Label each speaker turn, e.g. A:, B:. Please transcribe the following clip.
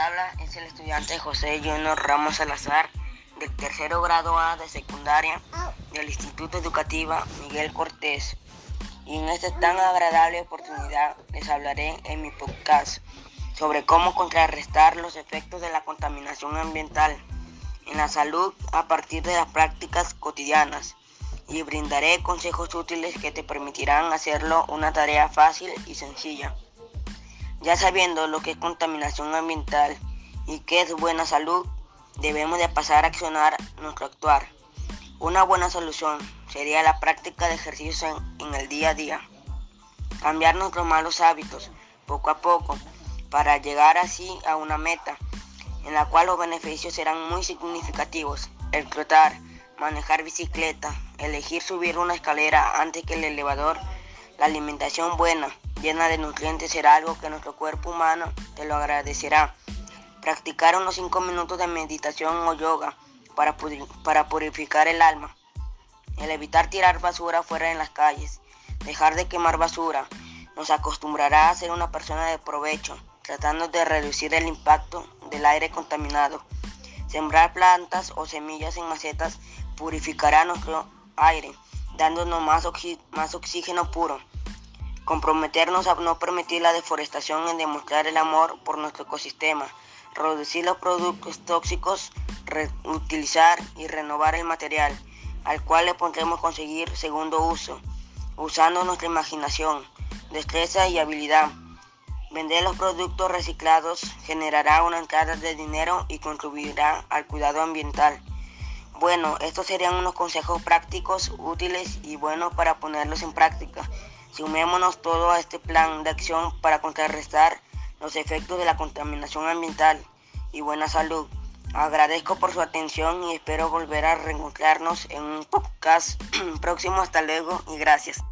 A: habla es el estudiante José Junior Ramos Salazar del tercero grado A de secundaria del Instituto Educativo Miguel Cortés. Y en esta tan agradable oportunidad les hablaré en mi podcast sobre cómo contrarrestar los efectos de la contaminación ambiental en la salud a partir de las prácticas cotidianas y brindaré consejos útiles que te permitirán hacerlo una tarea fácil y sencilla. Ya sabiendo lo que es contaminación ambiental y qué es buena salud, debemos de pasar a accionar nuestro actuar. Una buena solución sería la práctica de ejercicio en, el día a día. Cambiar nuestros malos hábitos poco a poco para llegar así a una meta en la cual los beneficios serán muy significativos. El trotar, manejar bicicleta, elegir subir una escalera antes que el elevador, la alimentación buena, llena de nutrientes será algo que nuestro cuerpo humano te lo agradecerá. Practicar unos 5 minutos de meditación o yoga para, para purificar el alma. El evitar tirar basura fuera en las calles. Dejar de quemar basura nos acostumbrará a ser una persona de provecho, tratando de reducir el impacto del aire contaminado. Sembrar plantas o semillas en macetas purificará nuestro aire, dándonos más, más oxígeno puro comprometernos a no permitir la deforestación en demostrar el amor por nuestro ecosistema, reducir los productos tóxicos, reutilizar y renovar el material, al cual le podremos conseguir segundo uso, usando nuestra imaginación, destreza y habilidad. Vender los productos reciclados generará una entrada de dinero y contribuirá al cuidado ambiental. Bueno, estos serían unos consejos prácticos, útiles y buenos para ponerlos en práctica. Sumémonos todo a este plan de acción para contrarrestar los efectos de la contaminación ambiental y buena salud. Agradezco por su atención y espero volver a reencontrarnos en un podcast próximo. Hasta luego y gracias.